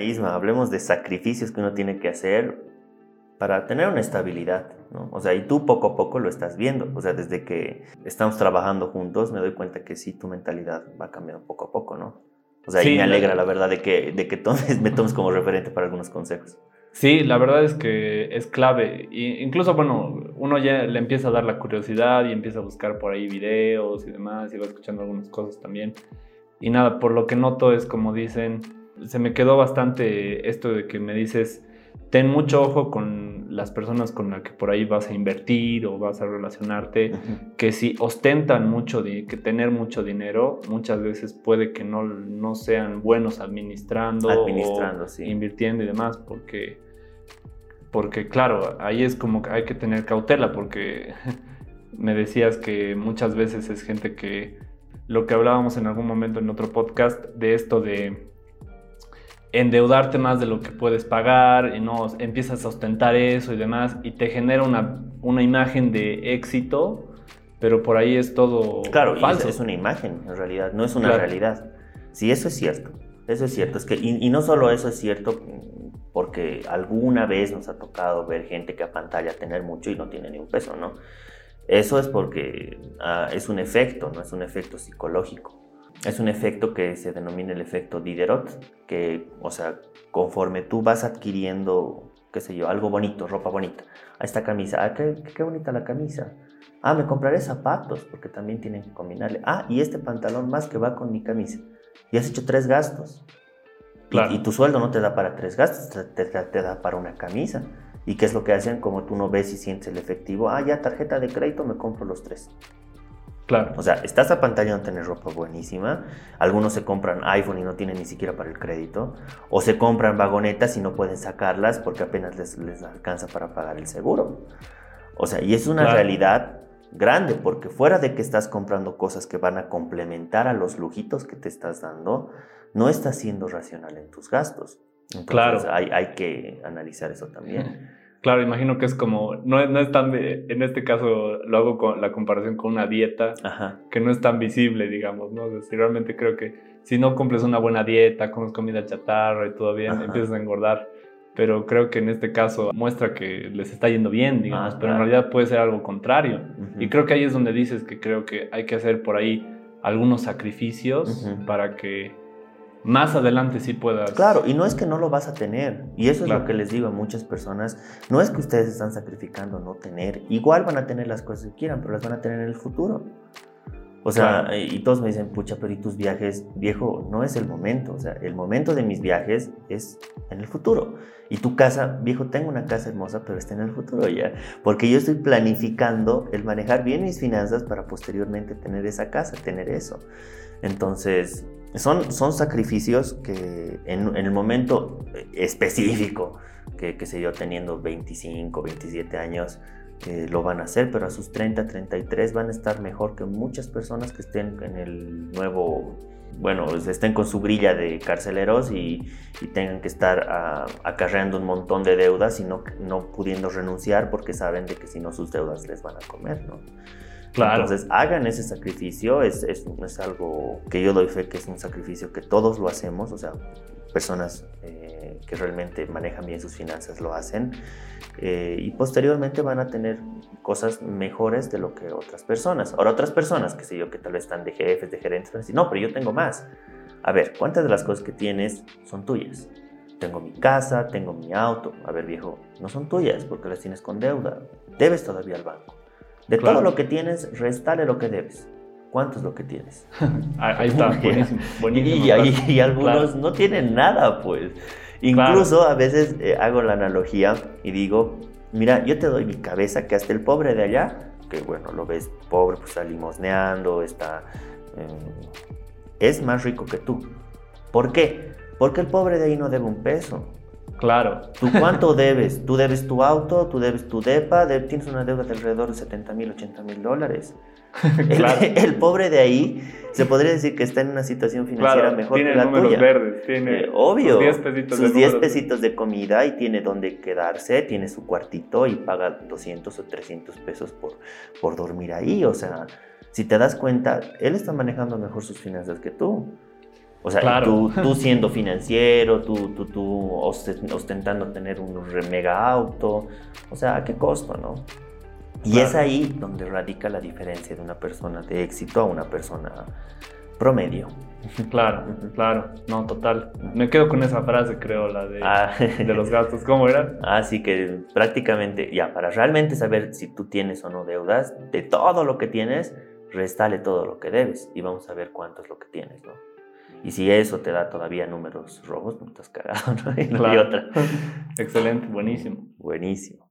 Isma, hablemos de sacrificios que uno tiene que hacer para tener una estabilidad, ¿no? O sea, y tú poco a poco lo estás viendo. O sea, desde que estamos trabajando juntos, me doy cuenta que sí, tu mentalidad va cambiando poco a poco, ¿no? O sea, y me alegra la verdad de que, de que tomes, me tomes como referente para algunos consejos. Sí, la verdad es que es clave. Y incluso, bueno, uno ya le empieza a dar la curiosidad y empieza a buscar por ahí videos y demás, y va escuchando algunas cosas también. Y nada, por lo que noto es como dicen, se me quedó bastante esto de que me dices, ten mucho ojo con las personas con las que por ahí vas a invertir o vas a relacionarte, que si ostentan mucho, de, que tener mucho dinero, muchas veces puede que no, no sean buenos administrando, administrando o invirtiendo y demás, porque, porque claro, ahí es como que hay que tener cautela, porque me decías que muchas veces es gente que, lo que hablábamos en algún momento en otro podcast, de esto de endeudarte más de lo que puedes pagar y no empiezas a ostentar eso y demás y te genera una, una imagen de éxito, pero por ahí es todo claro, falso. es una imagen en realidad, no es una realidad. Sí, eso es cierto. Eso es cierto, es que y, no solo eso es cierto porque alguna vez nos ha tocado ver gente que a pantalla tener mucho y no tiene ni un peso, ¿no? Eso es porque ah, es un efecto, no es un efecto psicológico. Es un efecto que se denomina el efecto Diderot, que, o sea, conforme tú vas adquiriendo, qué sé yo, algo bonito, ropa bonita, a esta camisa, ah, qué, qué bonita la camisa, ah, me compraré zapatos, porque también tienen que combinarle, ah, y este pantalón más que va con mi camisa, y has hecho tres gastos, y, tu sueldo no te da para tres gastos, te, te, da para una camisa. ¿Y qué es lo que hacen? Como tú no ves y sientes el efectivo, ah, ya tarjeta de crédito, me compro los tres. Claro. O sea, estás a pantalla no tener ropa buenísima. Algunos se compran iPhone y no tienen ni siquiera para el crédito. O se compran vagonetas y no pueden sacarlas porque apenas les, les alcanza para pagar el seguro. O sea, y es una realidad grande porque fuera de que estás comprando cosas que van a complementar a los lujitos que te estás dando, no estás siendo racional en tus gastos. Entonces, claro. hay, hay que analizar eso también. Claro, imagino que es como, no, no es tan, de, en este caso lo hago con la comparación con una dieta, que no es tan visible, digamos, ¿no? O realmente creo que si no cumples una buena dieta, comes comida chatarra y todo bien, empiezas a engordar. Pero creo que en este caso muestra que les está yendo bien, digamos, ah, pero en realidad puede ser algo contrario. Y creo que ahí es donde dices que creo que hay que hacer por ahí algunos sacrificios para que más adelante sí puedas. Claro, y no es que no lo vas a tener. Y eso es lo que les digo a muchas personas. No es que ustedes están sacrificando no tener. Igual van a tener las cosas que quieran, pero las van a tener en el futuro. O sea, y todos me dicen, pucha, pero ¿y tus viajes? Viejo, no es el momento. O sea, el momento de mis viajes es en el futuro. Y tu casa, viejo, tengo una casa hermosa, pero está en el futuro ya. Porque yo estoy planificando el manejar bien mis finanzas para posteriormente tener esa casa, tener eso. Entonces, son, son sacrificios que en, el momento específico, que, que sé yo, teniendo 25, 27 años, eh, lo van a hacer, pero a sus 30, 33 van a estar mejor que muchas personas que estén en el nuevo, bueno, estén con su grilla de carceleros y, tengan que estar uh, acarreando un montón de deudas y no, no pudiendo renunciar porque saben de que si no sus deudas les van a comer, ¿no? Entonces, hagan ese sacrificio, es, es, es, algo que yo doy fe que es un sacrificio que todos lo hacemos, o sea, personas eh, que realmente manejan bien sus finanzas lo hacen, eh, y posteriormente van a tener cosas mejores de lo que otras personas. Ahora, otras personas, que sé yo, que tal vez están de jefes, de gerentes, van a decir, no, pero yo tengo más. A ver, ¿cuántas de las cosas que tienes son tuyas? Tengo mi casa, tengo mi auto. A ver, viejo, no son tuyas porque las tienes con deuda. Debes todavía al banco. De todo lo que tienes, restale lo que debes. ¿Cuánto es lo que tienes? Ahí está, buenísimo. y, algunos no tienen nada, pues. Incluso a veces eh, hago la analogía y digo, mira, yo te doy mi cabeza, que hasta el pobre de allá, que bueno, lo ves pobre, pues está limosneando, está... Eh, es más rico que tú. ¿Por qué? Porque el pobre de ahí no debe un peso. Claro. ¿Tú cuánto debes? Tú debes tu auto, tú debes tu DEPA, tienes una deuda de alrededor de 70 mil, 80 mil dólares. claro. el, pobre de ahí se podría decir que está en una situación financiera mejor que la tuya. verdes, tiene eh, obvio, sus 10 pesitos, de comida y tiene donde quedarse, tiene su cuartito y paga 200 o 300 pesos por, por dormir ahí. O sea, si te das cuenta, él está manejando mejor sus finanzas que tú. O sea, tú, tú, siendo financiero, tú, tú, tú ostentando tener un mega auto, o sea, ¿a qué costo, no? Y es ahí donde radica la diferencia de una persona de éxito a una persona promedio. Claro, claro, no, total. Me quedo con esa frase, creo, la de, ah. de los gastos. ¿Cómo era? Así que prácticamente, ya, para realmente saber si tú tienes o no deudas, de todo lo que tienes, restale todo lo que debes y vamos a ver cuánto es lo que tienes, ¿no? Y si eso te da todavía números rojos, no estás cagado, ¿no? Y no hay otra. Excelente, buenísimo. Buenísimo.